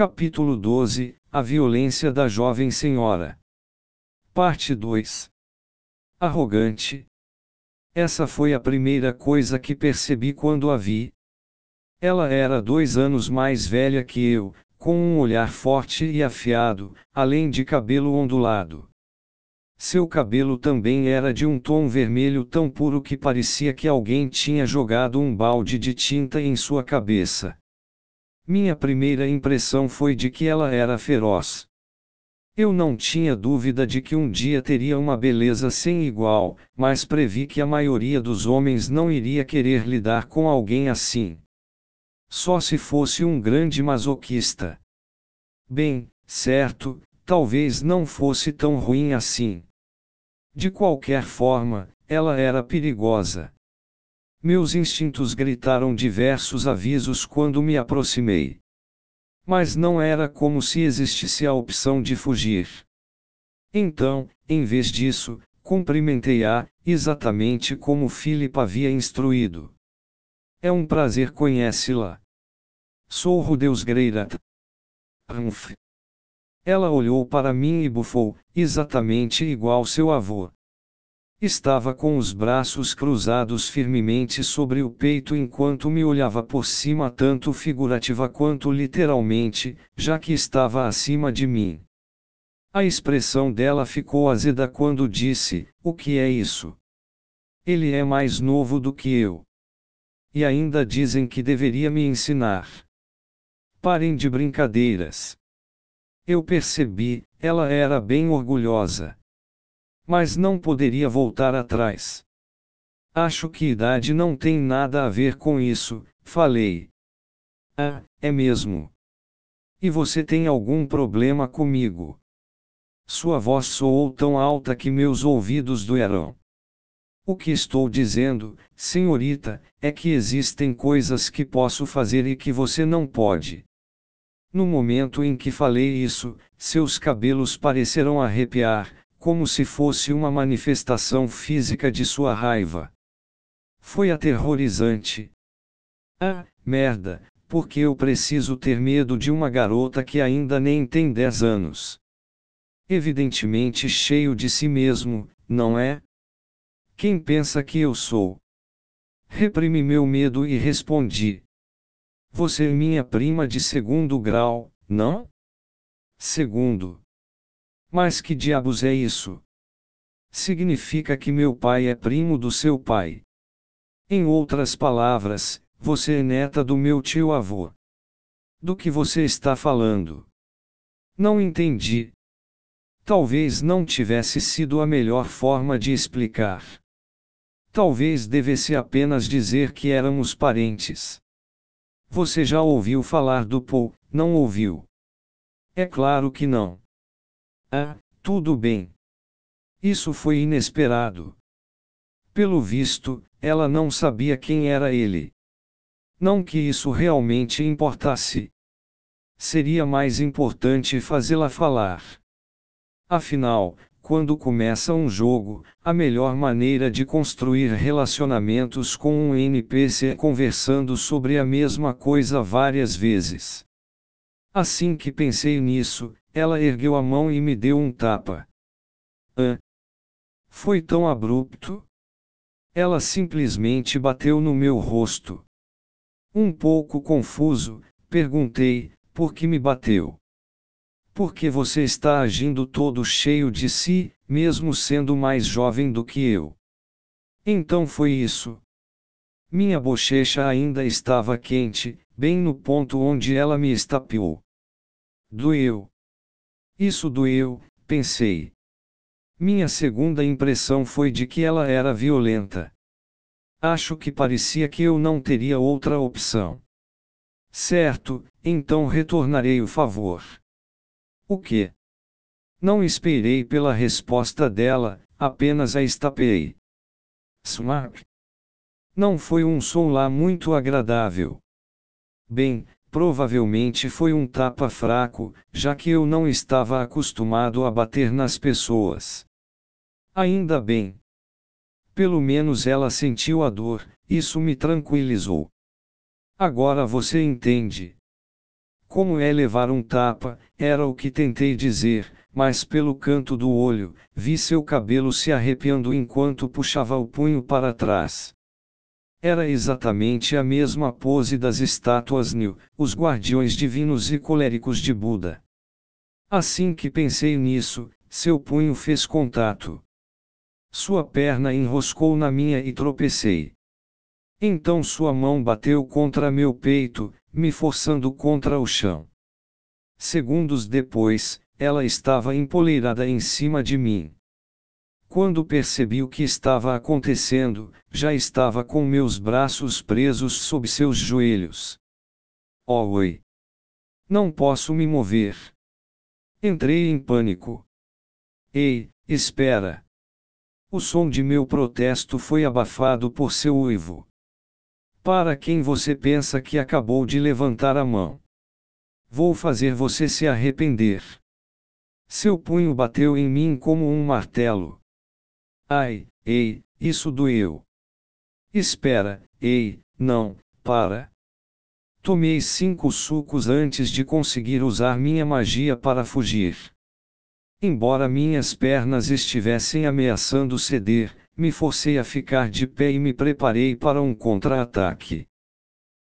Capítulo 12 A violência da jovem senhora. Parte 2 Arrogante. Essa foi a primeira coisa que percebi quando a vi. Ela era dois anos mais velha que eu, com um olhar forte e afiado, além de cabelo ondulado. Seu cabelo também era de um tom vermelho tão puro que parecia que alguém tinha jogado um balde de tinta em sua cabeça. Minha primeira impressão foi de que ela era feroz. Eu não tinha dúvida de que um dia teria uma beleza sem igual, mas previ que a maioria dos homens não iria querer lidar com alguém assim. Só se fosse um grande masoquista. Bem, certo, talvez não fosse tão ruim assim. De qualquer forma, ela era perigosa. Meus instintos gritaram diversos avisos quando me aproximei. Mas não era como se existisse a opção de fugir. Então, em vez disso, cumprimentei-a, exatamente como Philip havia instruído. É um prazer conhece-la. Sou Rudeus Greirat. Humph. Ela olhou para mim e bufou, exatamente igual seu avô. Estava com os braços cruzados firmemente sobre o peito enquanto me olhava por cima, tanto figurativa quanto literalmente, já que estava acima de mim. A expressão dela ficou azeda quando disse: O que é isso? Ele é mais novo do que eu. E ainda dizem que deveria me ensinar. Parem de brincadeiras. Eu percebi, ela era bem orgulhosa. Mas não poderia voltar atrás. Acho que idade não tem nada a ver com isso, falei. Ah, é mesmo. E você tem algum problema comigo? Sua voz soou tão alta que meus ouvidos doeram. O que estou dizendo, senhorita, é que existem coisas que posso fazer e que você não pode. No momento em que falei isso, seus cabelos pareceram arrepiar, como se fosse uma manifestação física de sua raiva. Foi aterrorizante. Ah, merda, porque eu preciso ter medo de uma garota que ainda nem tem 10 anos. Evidentemente cheio de si mesmo, não é? Quem pensa que eu sou? Reprimi meu medo e respondi. Você é minha prima de segundo grau, não? Segundo. Mas que diabos é isso? Significa que meu pai é primo do seu pai. Em outras palavras, você é neta do meu tio avô. Do que você está falando? Não entendi. Talvez não tivesse sido a melhor forma de explicar. Talvez devesse apenas dizer que éramos parentes. Você já ouviu falar do Paul, não ouviu? É claro que não. Ah, tudo bem. Isso foi inesperado. Pelo visto, ela não sabia quem era ele. Não que isso realmente importasse. Seria mais importante fazê-la falar. Afinal, quando começa um jogo, a melhor maneira de construir relacionamentos com um NPC é conversando sobre a mesma coisa várias vezes. Assim que pensei nisso, ela ergueu a mão e me deu um tapa. Hã? Foi tão abrupto? Ela simplesmente bateu no meu rosto. Um pouco confuso, perguntei: por que me bateu? Porque você está agindo todo cheio de si, mesmo sendo mais jovem do que eu. Então foi isso. Minha bochecha ainda estava quente, bem no ponto onde ela me estapeou. Doeu. Isso doeu, pensei. Minha segunda impressão foi de que ela era violenta. Acho que parecia que eu não teria outra opção. Certo, então retornarei o favor. O que? Não esperei pela resposta dela, apenas a estapeei. Smart. Não foi um som lá muito agradável. Bem, Provavelmente foi um tapa fraco, já que eu não estava acostumado a bater nas pessoas. Ainda bem. Pelo menos ela sentiu a dor, isso me tranquilizou. Agora você entende. Como é levar um tapa, era o que tentei dizer, mas pelo canto do olho, vi seu cabelo se arrepiando enquanto puxava o punho para trás. Era exatamente a mesma pose das estátuas Nil, os guardiões divinos e coléricos de Buda. Assim que pensei nisso, seu punho fez contato. Sua perna enroscou na minha e tropecei. Então sua mão bateu contra meu peito, me forçando contra o chão. Segundos depois, ela estava empoleirada em cima de mim. Quando percebi o que estava acontecendo, já estava com meus braços presos sob seus joelhos. Oh, oi! Não posso me mover. Entrei em pânico. Ei, espera! O som de meu protesto foi abafado por seu uivo. Para quem você pensa que acabou de levantar a mão? Vou fazer você se arrepender. Seu punho bateu em mim como um martelo. Ai, ei, isso doeu. Espera, ei, não, para. Tomei cinco sucos antes de conseguir usar minha magia para fugir. Embora minhas pernas estivessem ameaçando ceder, me forcei a ficar de pé e me preparei para um contra-ataque.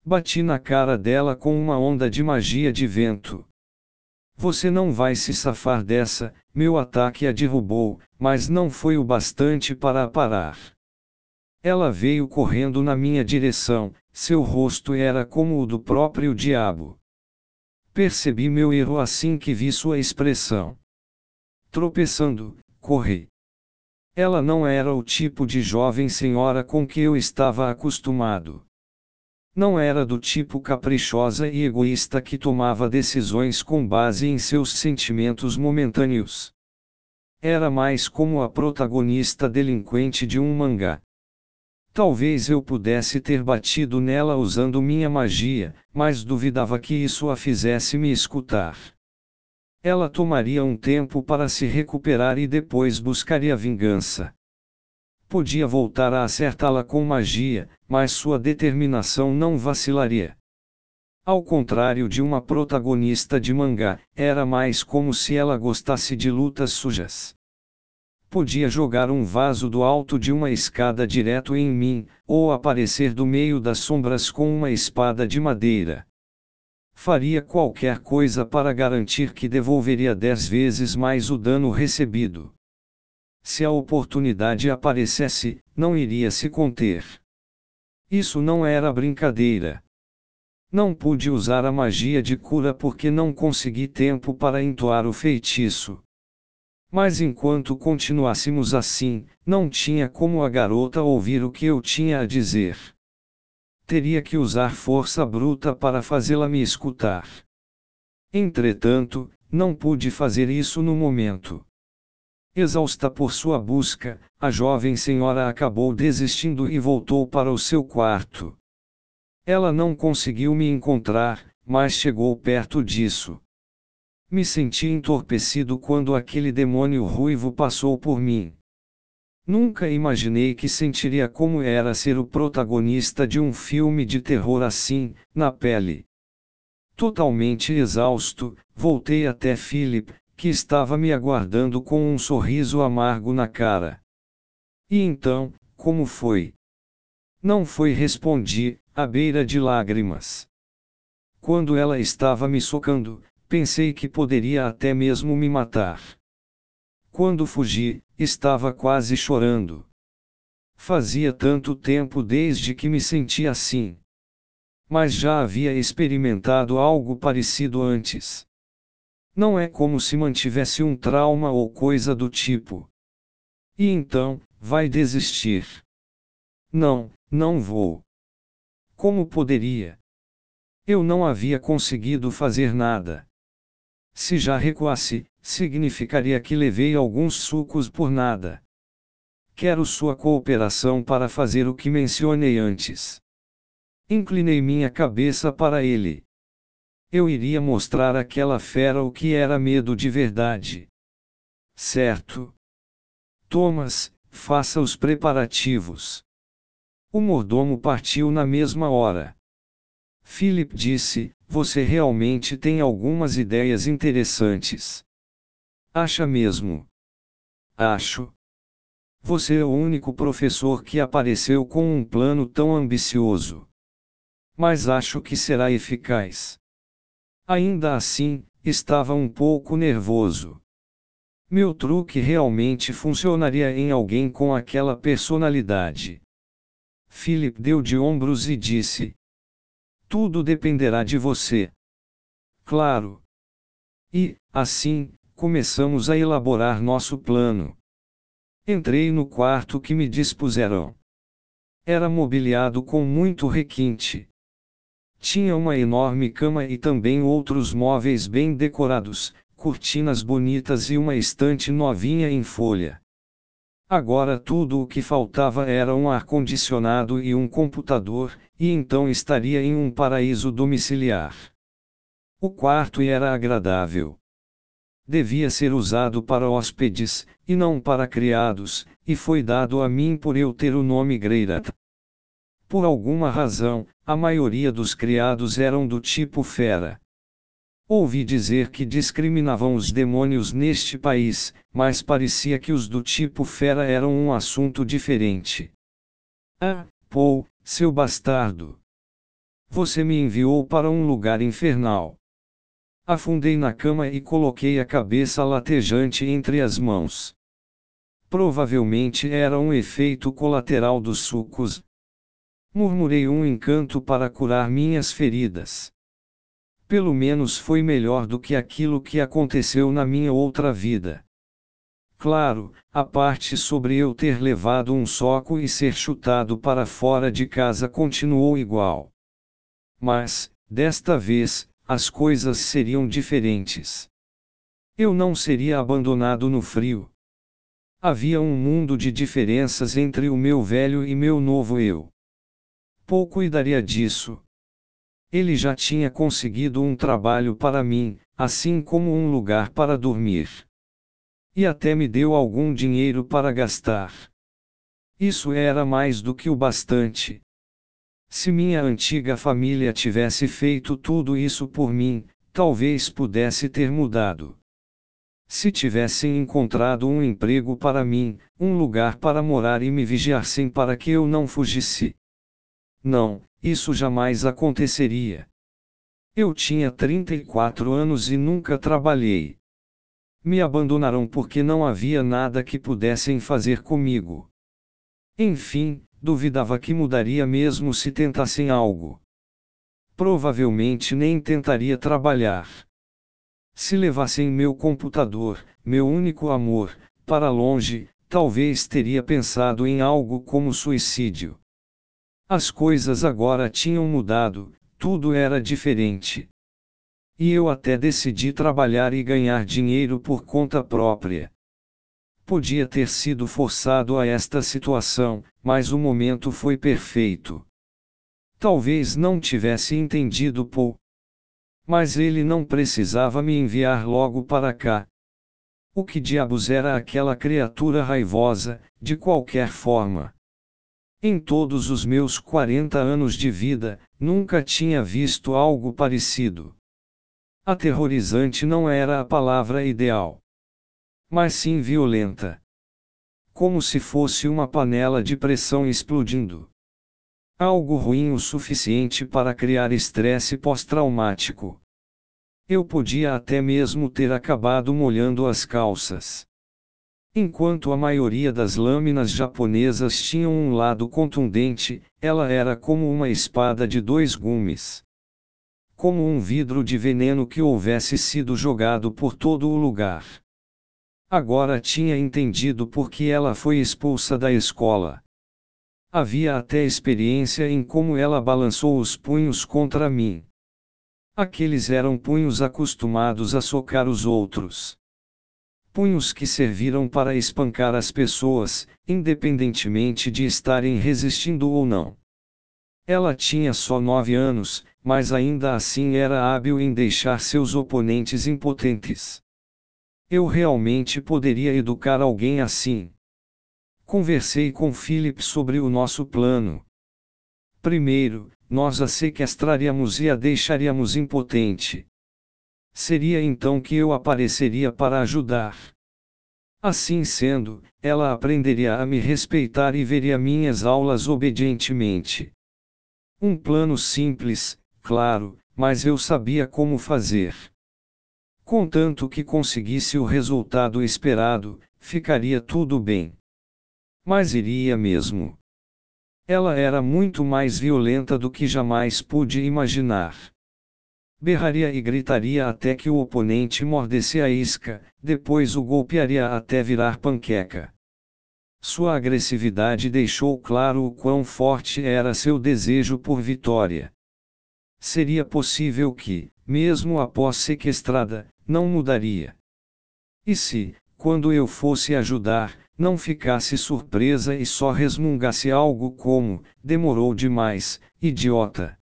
Bati na cara dela com uma onda de magia de vento. Você não vai se safar dessa, meu ataque a derrubou, mas não foi o bastante para a parar. Ela veio correndo na minha direção, seu rosto era como o do próprio diabo. Percebi meu erro assim que vi sua expressão. Tropeçando, corri. Ela não era o tipo de jovem senhora com que eu estava acostumado. Não era do tipo caprichosa e egoísta que tomava decisões com base em seus sentimentos momentâneos. Era mais como a protagonista delinquente de um mangá. Talvez eu pudesse ter batido nela usando minha magia, mas duvidava que isso a fizesse me escutar. Ela tomaria um tempo para se recuperar e depois buscaria vingança podia voltar a acertá-la com magia, mas sua determinação não vacilaria. Ao contrário de uma protagonista de mangá, era mais como se ela gostasse de lutas sujas. Podia jogar um vaso do alto de uma escada direto em mim, ou aparecer do meio das sombras com uma espada de madeira. Faria qualquer coisa para garantir que devolveria dez vezes mais o dano recebido. Se a oportunidade aparecesse, não iria se conter. Isso não era brincadeira. Não pude usar a magia de cura porque não consegui tempo para entoar o feitiço. Mas enquanto continuássemos assim, não tinha como a garota ouvir o que eu tinha a dizer. Teria que usar força bruta para fazê-la me escutar. Entretanto, não pude fazer isso no momento. Exausta por sua busca, a jovem senhora acabou desistindo e voltou para o seu quarto. Ela não conseguiu me encontrar, mas chegou perto disso. Me senti entorpecido quando aquele demônio ruivo passou por mim. Nunca imaginei que sentiria como era ser o protagonista de um filme de terror assim, na pele. Totalmente exausto, voltei até Philip, que estava me aguardando com um sorriso amargo na cara. E então, como foi? Não foi respondi, à beira de lágrimas. Quando ela estava me socando, pensei que poderia até mesmo me matar. Quando fugi, estava quase chorando. Fazia tanto tempo desde que me senti assim. Mas já havia experimentado algo parecido antes. Não é como se mantivesse um trauma ou coisa do tipo. E então, vai desistir. Não, não vou. Como poderia? Eu não havia conseguido fazer nada. Se já recuasse, significaria que levei alguns sucos por nada. Quero sua cooperação para fazer o que mencionei antes. Inclinei minha cabeça para ele. Eu iria mostrar àquela fera o que era medo de verdade. Certo. Thomas, faça os preparativos. O mordomo partiu na mesma hora. Philip disse: você realmente tem algumas ideias interessantes. Acha mesmo? Acho. Você é o único professor que apareceu com um plano tão ambicioso. Mas acho que será eficaz. Ainda assim, estava um pouco nervoso. Meu truque realmente funcionaria em alguém com aquela personalidade. Philip deu de ombros e disse: Tudo dependerá de você. Claro. E, assim, começamos a elaborar nosso plano. Entrei no quarto que me dispuseram. Era mobiliado com muito requinte. Tinha uma enorme cama e também outros móveis bem decorados, cortinas bonitas e uma estante novinha em folha. Agora tudo o que faltava era um ar-condicionado e um computador, e então estaria em um paraíso domiciliar. O quarto era agradável. Devia ser usado para hóspedes, e não para criados, e foi dado a mim por eu ter o nome Greirat. Por alguma razão, a maioria dos criados eram do tipo fera. Ouvi dizer que discriminavam os demônios neste país, mas parecia que os do tipo fera eram um assunto diferente. Ah, Paul, seu bastardo! Você me enviou para um lugar infernal. Afundei na cama e coloquei a cabeça latejante entre as mãos. Provavelmente era um efeito colateral dos sucos. Murmurei um encanto para curar minhas feridas. Pelo menos foi melhor do que aquilo que aconteceu na minha outra vida. Claro, a parte sobre eu ter levado um soco e ser chutado para fora de casa continuou igual. Mas, desta vez, as coisas seriam diferentes. Eu não seria abandonado no frio. Havia um mundo de diferenças entre o meu velho e meu novo eu. Pouco cuidaria disso, ele já tinha conseguido um trabalho para mim, assim como um lugar para dormir. E até me deu algum dinheiro para gastar. Isso era mais do que o bastante. Se minha antiga família tivesse feito tudo isso por mim, talvez pudesse ter mudado. Se tivessem encontrado um emprego para mim, um lugar para morar e me vigiassem para que eu não fugisse. Não, isso jamais aconteceria. Eu tinha 34 anos e nunca trabalhei. Me abandonaram porque não havia nada que pudessem fazer comigo. Enfim, duvidava que mudaria mesmo se tentassem algo. Provavelmente nem tentaria trabalhar. Se levassem meu computador, meu único amor, para longe, talvez teria pensado em algo como suicídio. As coisas agora tinham mudado, tudo era diferente. E eu até decidi trabalhar e ganhar dinheiro por conta própria. Podia ter sido forçado a esta situação, mas o momento foi perfeito. Talvez não tivesse entendido Paul. Mas ele não precisava me enviar logo para cá. O que diabos era aquela criatura raivosa, de qualquer forma? Em todos os meus 40 anos de vida, nunca tinha visto algo parecido. Aterrorizante não era a palavra ideal. Mas sim violenta. Como se fosse uma panela de pressão explodindo. Algo ruim o suficiente para criar estresse pós-traumático. Eu podia até mesmo ter acabado molhando as calças. Enquanto a maioria das lâminas japonesas tinham um lado contundente, ela era como uma espada de dois gumes. Como um vidro de veneno que houvesse sido jogado por todo o lugar. Agora tinha entendido por que ela foi expulsa da escola. Havia até experiência em como ela balançou os punhos contra mim. Aqueles eram punhos acostumados a socar os outros punhos que serviram para espancar as pessoas, independentemente de estarem resistindo ou não. Ela tinha só nove anos, mas ainda assim era hábil em deixar seus oponentes impotentes. Eu realmente poderia educar alguém assim. Conversei com Philip sobre o nosso plano. primeiro, nós a sequestraríamos e a deixaríamos impotente. Seria então que eu apareceria para ajudar. Assim sendo, ela aprenderia a me respeitar e veria minhas aulas obedientemente. Um plano simples, claro, mas eu sabia como fazer. Contanto que conseguisse o resultado esperado, ficaria tudo bem. Mas iria mesmo. Ela era muito mais violenta do que jamais pude imaginar. Berraria e gritaria até que o oponente mordesse a isca, depois o golpearia até virar panqueca. Sua agressividade deixou claro o quão forte era seu desejo por vitória. Seria possível que, mesmo após sequestrada, não mudaria. E se, quando eu fosse ajudar, não ficasse surpresa e só resmungasse algo como: demorou demais, idiota.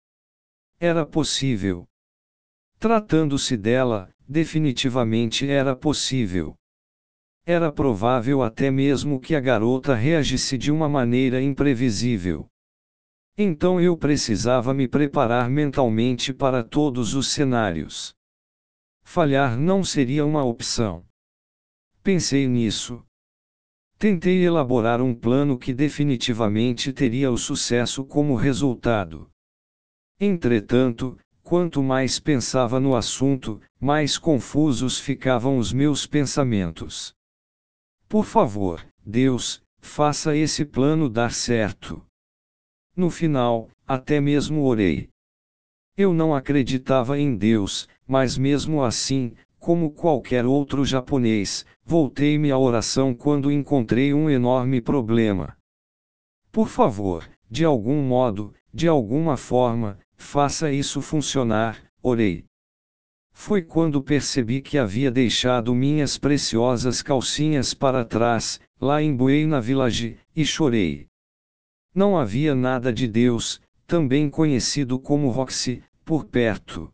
Era possível. Tratando-se dela, definitivamente era possível. Era provável até mesmo que a garota reagisse de uma maneira imprevisível. Então eu precisava me preparar mentalmente para todos os cenários. Falhar não seria uma opção. Pensei nisso, Tentei elaborar um plano que definitivamente teria o sucesso como resultado. Entretanto, quanto mais pensava no assunto, mais confusos ficavam os meus pensamentos. Por favor, Deus, faça esse plano dar certo. No final, até mesmo orei. Eu não acreditava em Deus, mas mesmo assim, como qualquer outro japonês, voltei-me à oração quando encontrei um enorme problema. Por favor, de algum modo, de alguma forma, faça isso funcionar, orei. Foi quando percebi que havia deixado minhas preciosas calcinhas para trás, lá em Buena Village, e chorei. Não havia nada de Deus, também conhecido como Roxy, por perto.